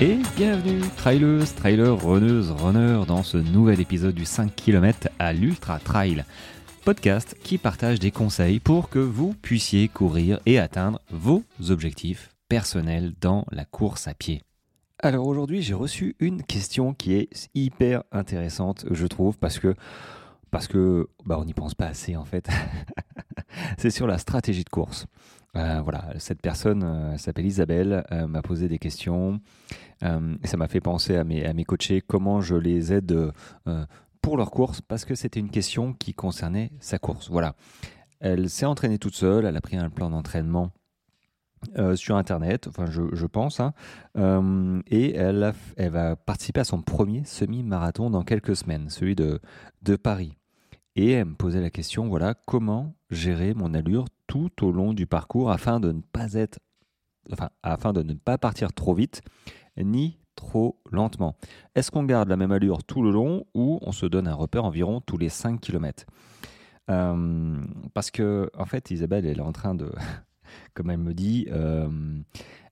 Et bienvenue, trailers, trailers, runneuses, runners, dans ce nouvel épisode du 5 km à l'Ultra Trail. Podcast qui partage des conseils pour que vous puissiez courir et atteindre vos objectifs personnels dans la course à pied. Alors aujourd'hui, j'ai reçu une question qui est hyper intéressante, je trouve, parce que parce que bah, on n'y pense pas assez en fait. C'est sur la stratégie de course. Euh, voilà, cette personne euh, s'appelle Isabelle, euh, m'a posé des questions. et ça m'a fait penser à mes, coachés, comment je les aide pour leur course, parce que c'était une question qui concernait sa course. Voilà. Elle s'est entraînée toute seule, elle a pris un plan d'entraînement sur Internet, enfin je, pense, hein. et elle, elle va participer à son premier semi-marathon dans quelques semaines, celui de, de Paris. Et elle me posait la question, voilà, comment gérer mon allure tout au long du parcours afin de ne pas être, enfin, afin de ne pas partir trop vite ni trop lentement. Est-ce qu'on garde la même allure tout le long ou on se donne un repère environ tous les 5 km euh, Parce que, en fait, Isabelle, elle est en train de, comme elle me dit, euh,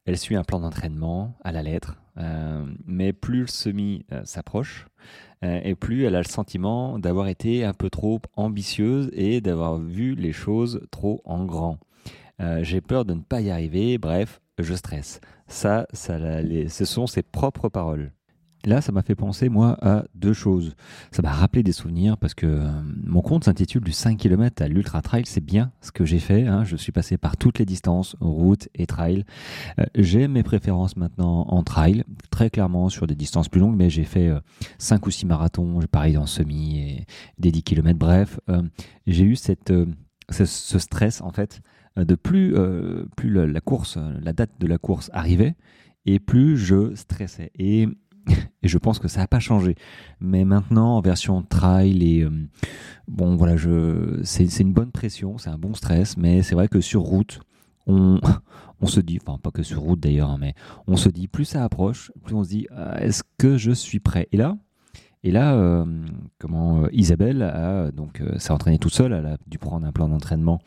elle suit un plan d'entraînement à la lettre, euh, mais plus le semi s'approche, et plus elle a le sentiment d'avoir été un peu trop ambitieuse et d'avoir vu les choses trop en grand. J'ai peur de ne pas y arriver, bref, je stresse. Ça, ça ce sont ses propres paroles. Là, ça m'a fait penser, moi, à deux choses. Ça m'a rappelé des souvenirs parce que euh, mon compte s'intitule du 5 km à l'Ultra Trail. C'est bien ce que j'ai fait. Hein. Je suis passé par toutes les distances, route et trail. Euh, j'ai mes préférences maintenant en trail, très clairement sur des distances plus longues, mais j'ai fait 5 euh, ou 6 marathons, pareil en semi et des 10 km. Bref, j'ai eu cette, ce, stress, en fait, de plus, plus la course, la date de la course arrivait, et plus je stressais. Et et je pense que ça n'a pas changé. Mais maintenant, en version trail, et, euh, bon, voilà, c'est, une bonne pression, c'est un bon stress, mais c'est vrai que sur route, on, se dit, enfin pas que sur route d'ailleurs, hein, mais on se dit, plus ça approche, plus on se dit, ah, est-ce que je suis prêt? Et là, et là, euh, comment euh, Isabelle a donc s'est entraînée toute seule. Elle a dû prendre un plan d'entraînement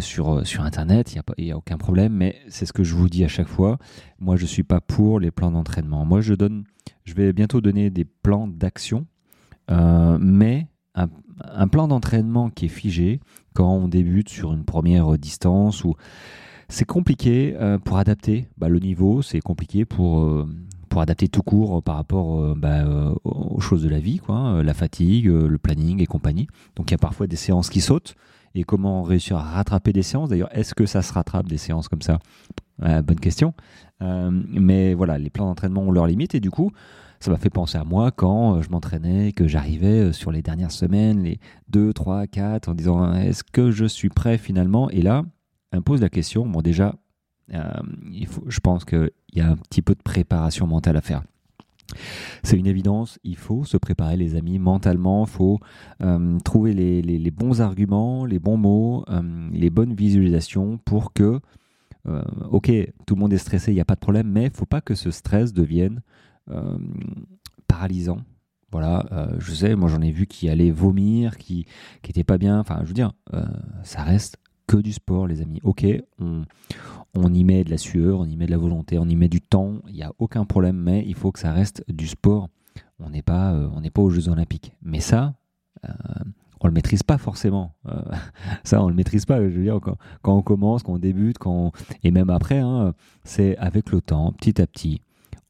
sur sur internet. Il n'y a, a aucun problème. Mais c'est ce que je vous dis à chaque fois. Moi, je suis pas pour les plans d'entraînement. Moi, je donne je vais bientôt donner des plans d'action, euh, mais un, plan d'entraînement qui est figé quand on débute sur une première distance c'est compliqué euh, pour adapter bah, le niveau, c'est compliqué pour, euh, pour adapter tout court par rapport bah, aux choses de la vie, quoi, la fatigue, le planning et compagnie. Donc il y a parfois des séances qui sautent. Et comment réussir à rattraper des séances? D'ailleurs, est-ce que ça se rattrape des séances comme ça? Bonne question. Euh, mais voilà, les plans d'entraînement ont leurs limites et du coup, ça m'a fait penser à moi quand euh, je m'entraînais, que j'arrivais euh, sur les dernières semaines, les 2, 3, 4, en disant est-ce que je suis prêt finalement? Et là, elle me pose la question, bon déjà, il faut, je pense qu'il y a un petit peu de préparation mentale à faire. C'est une évidence, il faut se préparer les amis mentalement, il faut trouver les, bons arguments, les bons mots, les bonnes visualisations pour que euh, ok, tout le monde est stressé, il n'y a pas de problème, mais il ne faut pas que ce stress devienne euh, paralysant. Voilà, euh, je sais, moi j'en ai vu qui allaient vomir, qui n'étaient pas bien. Enfin, je veux dire, ça reste que du sport, les amis. Ok, on, on, y met de la sueur, on y met de la volonté, on y met du temps, il n'y a aucun problème, mais il faut que ça reste du sport. On n'est pas, on n'est pas aux Jeux Olympiques. Mais ça, on le maîtrise pas forcément. Euh, ça, on le maîtrise pas. Je veux dire, quand, on commence, quand on débute, quand et même après, hein, c'est avec le temps, petit à petit,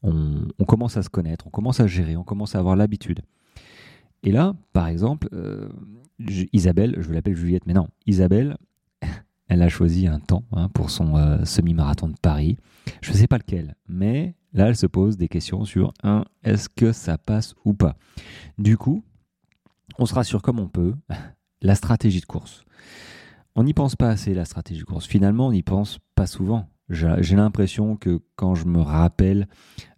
on, commence à se connaître, on commence à gérer, on commence à avoir l'habitude. Et là, par exemple, euh, Isabelle, je vais l'appeler Juliette, mais non, Isabelle, elle a choisi un temps hein, pour son euh, semi-marathon de Paris. Je ne sais pas lequel, mais là, elle se pose des questions sur un, est-ce que ça passe ou pas? Du coup, on se rassure comme on peut, la stratégie de course. On n'y pense pas assez, la stratégie de course. Finalement, on n'y pense pas souvent. J'ai l'impression que quand je me rappelle,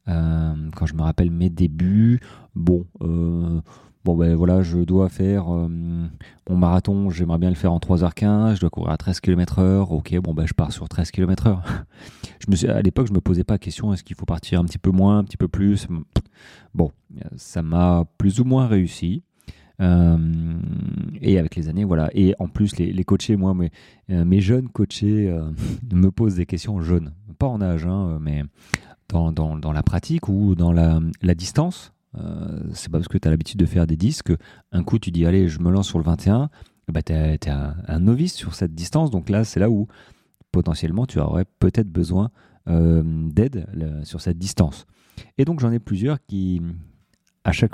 euh, quand je me rappelle mes débuts, bon, euh, bon ben voilà, je dois faire euh, mon marathon, j'aimerais bien le faire en 3h15, je dois courir à 13 km/h. Ok, bon ben je pars sur 13 km/h. je me suis, à l'époque, je me posais pas la question est-ce qu'il faut partir un petit peu moins, un petit peu plus? Bon, ça m'a plus ou moins réussi. Euh, et avec les années, voilà. Et en plus, les, coachés, moi, mes, euh, mes jeunes coachés me posent des questions jeunes. Pas en âge, hein, mais dans, dans, la pratique ou dans la, la distance. Euh, c'est pas parce que tu as l'habitude de faire des disques un coup tu dis allez je me lance sur le 21 bah, tu es, un, novice sur cette distance. Donc là c'est là où potentiellement tu aurais peut-être besoin euh, d'aide sur cette distance. Et donc j'en ai plusieurs qui à chaque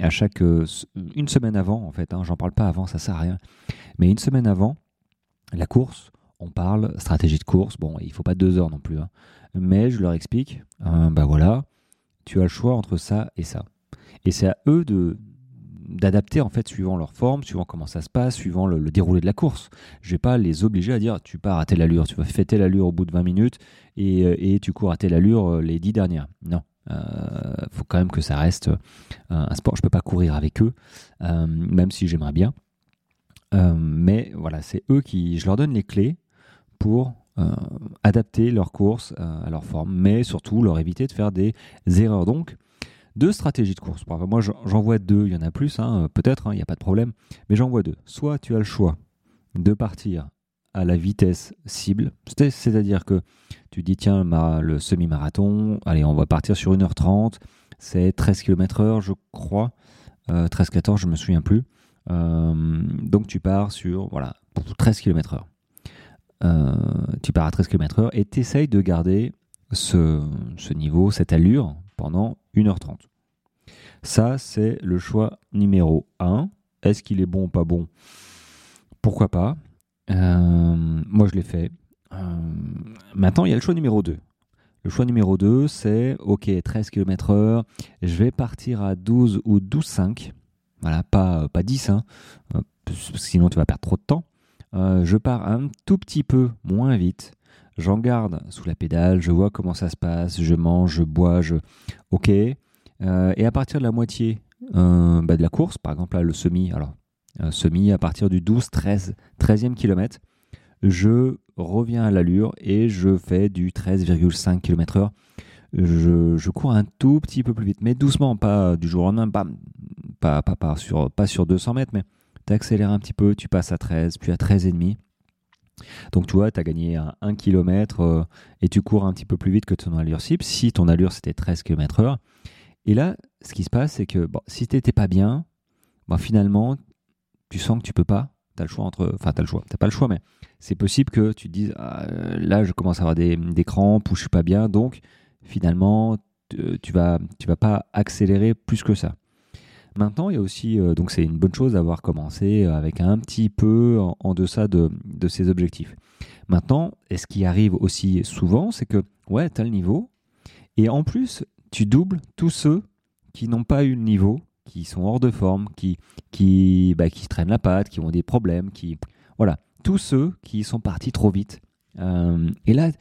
à chaque euh, une semaine avant en fait hein, j'en parle pas avant ça sert à rien mais une semaine avant la course on parle stratégie de course. Bon il faut pas deux heures non plus hein, mais je leur explique bah voilà tu as le choix entre ça et ça. Et c'est à eux de d'adapter en fait suivant leur forme, suivant comment ça se passe, suivant le, déroulé de la course. Je vais pas les obliger à dire tu pars à telle allure, tu vas faire telle allure au bout de 20 minutes et, euh, et tu cours à telle allure euh, les 10 dernières. Non, il euh, faut quand même que ça reste un sport. Je peux pas courir avec eux, même si j'aimerais bien. mais voilà, c'est eux qui, je leur donne les clés pour adapter leur course euh, à leur forme, mais surtout leur éviter de faire des erreurs. Donc, deux stratégies de course. Moi, j'en vois deux, il y en a plus, hein, peut-être, hein, il n'y a pas de problème, mais j'en vois deux. Soit tu as le choix de partir à la vitesse cible, c'est-à-dire que tu dis, tiens, le semi-marathon, allez, on va partir sur 1h30, c'est 13 km/h, je crois, 13-14, euh, je ne me souviens plus. donc tu pars sur voilà, 13 km/h. Euh, tu pars à 13 km/h et tu essayes de garder ce, niveau, cette allure pendant 1h30. Ça, c'est le choix numéro 1. Est-ce qu'il est bon ou pas bon? Pourquoi pas? Euh, Moi, je l'ai fait. Euh, maintenant, il y a le choix numéro 2. Le choix numéro 2, c'est OK, 13 km/h, je vais partir à 12 ou 12,5. Voilà, pas, pas 10, hein, sinon tu vas perdre trop de temps. Euh, je pars un tout petit peu moins vite. J'en garde sous la pédale, je vois comment ça se passe, je mange, je bois, je... Ok. Euh, et à partir de la moitié euh, bah, de la course, par exemple là, le semi, alors semi à partir du 12, 13, 13e kilomètre, je reviens à l'allure et je fais du 13,5 km/h. Je, cours un tout petit peu plus vite, mais doucement, pas du jour au lendemain, pas, pas, pas, sur, pas sur 200 mètres, mais tu accélères un petit peu, tu passes à 13, puis à 13,5. Donc tu vois, tu as gagné un 1 km euh, et tu cours un petit peu plus vite que ton allure cible, si ton allure c'était 13 km heure. Et là, ce qui se passe, c'est que bon, si tu pas bien, bon, finalement, tu sens que tu peux pas. Tu as le choix entre. Enfin, tu as le choix. Tu pas le choix, mais c'est possible que tu te dises ah, là, je commence à avoir des, des, crampes ou je suis pas bien. Donc, finalement, tu vas, tu vas pas accélérer plus que ça. Maintenant, il y a aussi, euh, donc c'est une bonne chose d'avoir commencé avec un petit peu en, deçà de, de, ses objectifs. Maintenant, et ce qui arrive aussi souvent, c'est que, ouais, tu as le niveau, et en plus, tu doubles tous ceux qui n'ont pas eu le niveau, qui sont hors de forme, qui, qui, bah, qui traînent la patte, qui ont des problèmes, qui. Voilà, tous ceux qui sont partis trop vite. Euh, et là,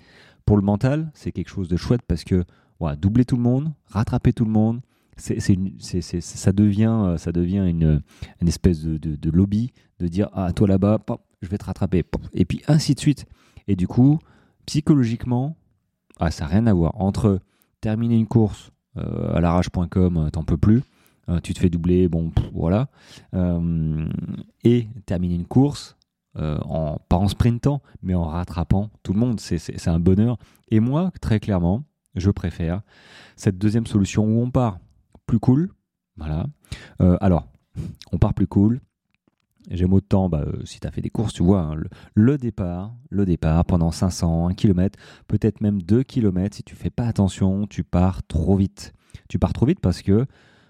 pour le mental, c'est quelque chose de chouette parce que, voilà, doubler tout le monde, rattraper tout le monde, ça devient, euh, ça devient une, espèce de, lobby de dire ah toi là-bas, je vais te rattraper, et puis ainsi de suite. Et du coup, psychologiquement, ah, ça n'a rien à voir entre terminer une course euh, à l'arrache.com, euh, t'en peux plus, tu te fais doubler, bon voilà, et terminer une course en, pas en sprintant, mais en rattrapant tout le monde, c'est un bonheur. Et moi, très clairement, je préfère cette deuxième solution où on part plus cool. Voilà. Euh, alors, on part plus cool. J'aime autant, bah, euh, si tu as fait des courses, tu vois, hein, le, départ, le départ pendant 500, 1 km, peut-être même 2 km, si tu fais pas attention, tu pars trop vite. Tu pars trop vite parce que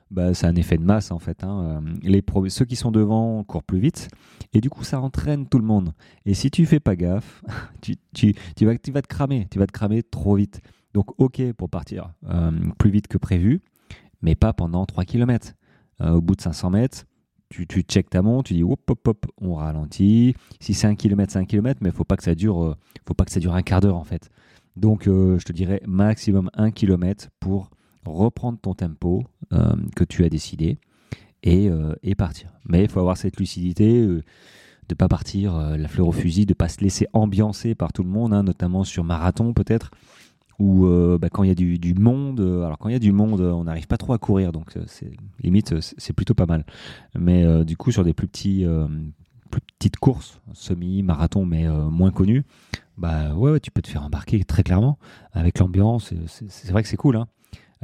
bah, c'est un effet de masse en fait. Hein. Euh, les ceux qui sont devant courent plus vite et du coup ça entraîne tout le monde. Et si tu fais pas gaffe, tu, tu, tu, vas, tu vas te cramer, tu vas te cramer trop vite. Donc ok pour partir plus vite que prévu, mais pas pendant 3 km. Euh, au bout de 500 mètres, tu, tu checkes ta montre, tu dis hop, hop, hop, on ralentit. Si c'est un km, c'est un km, mais il faut pas que ça dure, euh, faut pas que ça dure un quart d'heure en fait. Donc euh, je te dirais maximum un km pour reprendre ton tempo que tu as décidé et, et partir. Mais il faut avoir cette lucidité de pas partir la fleur au fusil, de pas se laisser ambiancer par tout le monde, hein, notamment sur marathon peut-être ou euh, bah, quand il y a du, monde, euh, alors quand il y a du monde, on n'arrive pas trop à courir, donc euh, limite c'est plutôt pas mal. Mais du coup sur des plus petites courses, semi-marathon, mais moins connues, bah ouais, tu peux te faire embarquer très clairement avec l'ambiance. C'est vrai que c'est cool. Hein.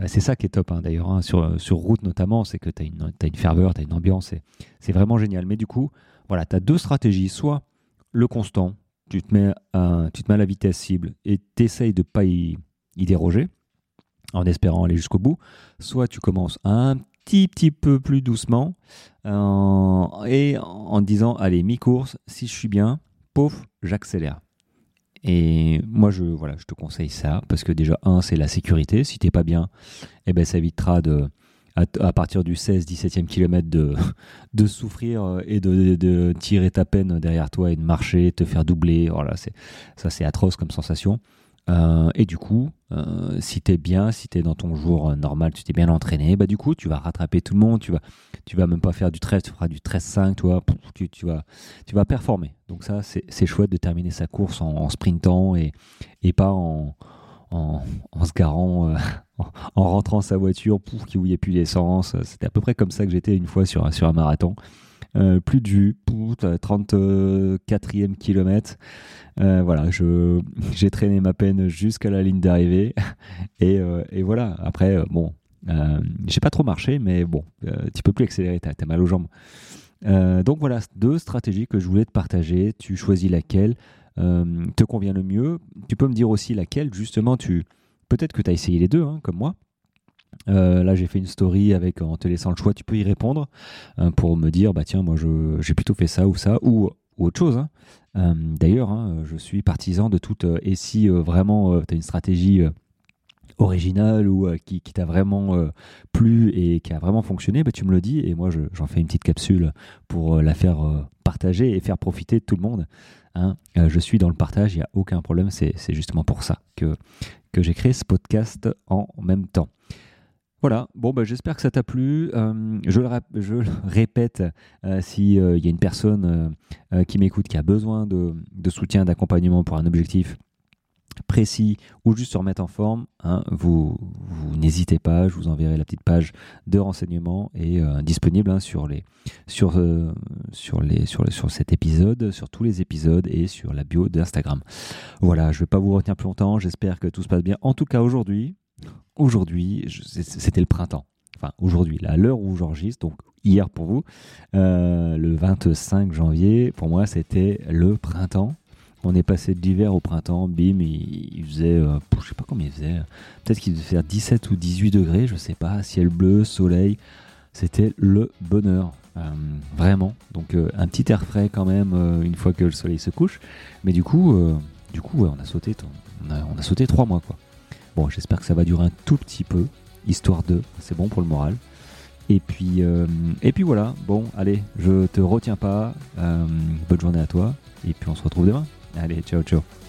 C'est ça qui est top hein, d'ailleurs, hein, sur, route notamment, c'est que tu as une ferveur, tu as une ambiance, c'est vraiment génial. Mais du coup, voilà, tu as deux stratégies. Soit le constant, tu te mets à, tu te mets la vitesse cible et tu essayes de ne pas y, déroger en espérant aller jusqu'au bout. Soit tu commences un petit, petit peu plus doucement euh, et en disant allez, mi-course, si je suis bien, pauvre, j'accélère. Et moi, je, voilà, je te conseille ça parce que déjà, un, c'est la sécurité. Si tu n'es pas bien, eh ben, ça évitera de, à, partir du 16-17e kilomètre de, de souffrir euh, et de, tirer ta peine derrière toi et de marcher, te faire doubler. Voilà, c'est, ça, c'est atroce comme sensation. Euh, et du coup, euh, si tu es bien, si tu es dans ton jour normal, tu t'es bien entraîné, bah du coup, tu vas rattraper tout le monde, tu vas, tu vas même pas faire du 13, tu feras du 13-5, toi, tu, tu, vas, tu vas performer. Donc ça, c'est chouette de terminer sa course en, sprintant et, et pas en, en, se garant en, rentrant sa voiture pour qu'il n'y ait plus d'essence. C'était à peu près comme ça que j'étais une fois sur, sur un marathon. Euh, plus vue, 34e kilomètre. Euh, voilà, j'ai traîné ma peine jusqu'à la ligne d'arrivée. Et, euh, et, voilà, après, bon, j'ai pas trop marché, mais bon, tu peux plus accélérer, t'as as mal aux jambes. donc voilà, deux stratégies que je voulais te partager. Tu choisis laquelle? Te convient le mieux. Tu peux me dire aussi laquelle, justement, tu, peut-être que tu as essayé les deux, hein, comme moi. Euh, là, j'ai fait une story avec en te laissant le choix, tu peux y répondre euh, pour me dire bah tiens, moi j'ai plutôt fait ça ou ça ou, autre chose. Hein. Euh, d'ailleurs, hein, je suis partisan de tout. et si vraiment tu as une stratégie originale ou qui, t'a vraiment plu et qui a vraiment fonctionné, bah, tu me le dis et moi j'en fais une petite capsule pour la faire partager et faire profiter tout le monde. je suis dans le partage, il n'y a aucun problème, c'est justement pour ça que, que j'ai créé ce podcast en même temps. Voilà, bon, bah, j'espère que ça t'a plu. Euh, je, le je, répète, euh, s'il euh, y a une personne qui m'écoute qui a besoin de, de soutien, d'accompagnement pour un objectif précis ou juste se remettre en forme, hein, vous, n'hésitez pas, je vous enverrai la petite page de renseignement et disponible hein, sur, les, sur, sur, les, sur, sur cet épisode, sur tous les épisodes et sur la bio d'Instagram. Voilà, je ne vais pas vous retenir plus longtemps, j'espère que tout se passe bien. En tout cas aujourd'hui, aujourd'hui, c'était le printemps. Enfin, aujourd'hui, à l'heure où j'enregistre, donc hier pour vous, euh, le 25 janvier, pour moi, c'était le printemps. On est passé de l'hiver au printemps, bim, il, faisait, euh, je sais pas combien il faisait, peut-être qu'il devait faire 17 ou 18 degrés, je sais pas, ciel bleu, soleil, c'était le bonheur, euh, vraiment. Donc un petit air frais quand même une fois que le soleil se couche, mais du coup, du coup, on a sauté, on a, sauté trois mois quoi. Bon, j'espère que ça va durer un tout petit peu, histoire de, c'est bon pour le moral. Et puis, euh, et puis voilà, bon, allez, je te retiens pas. Euh, bonne journée à toi, et puis on se retrouve demain. Allez, ciao, ciao.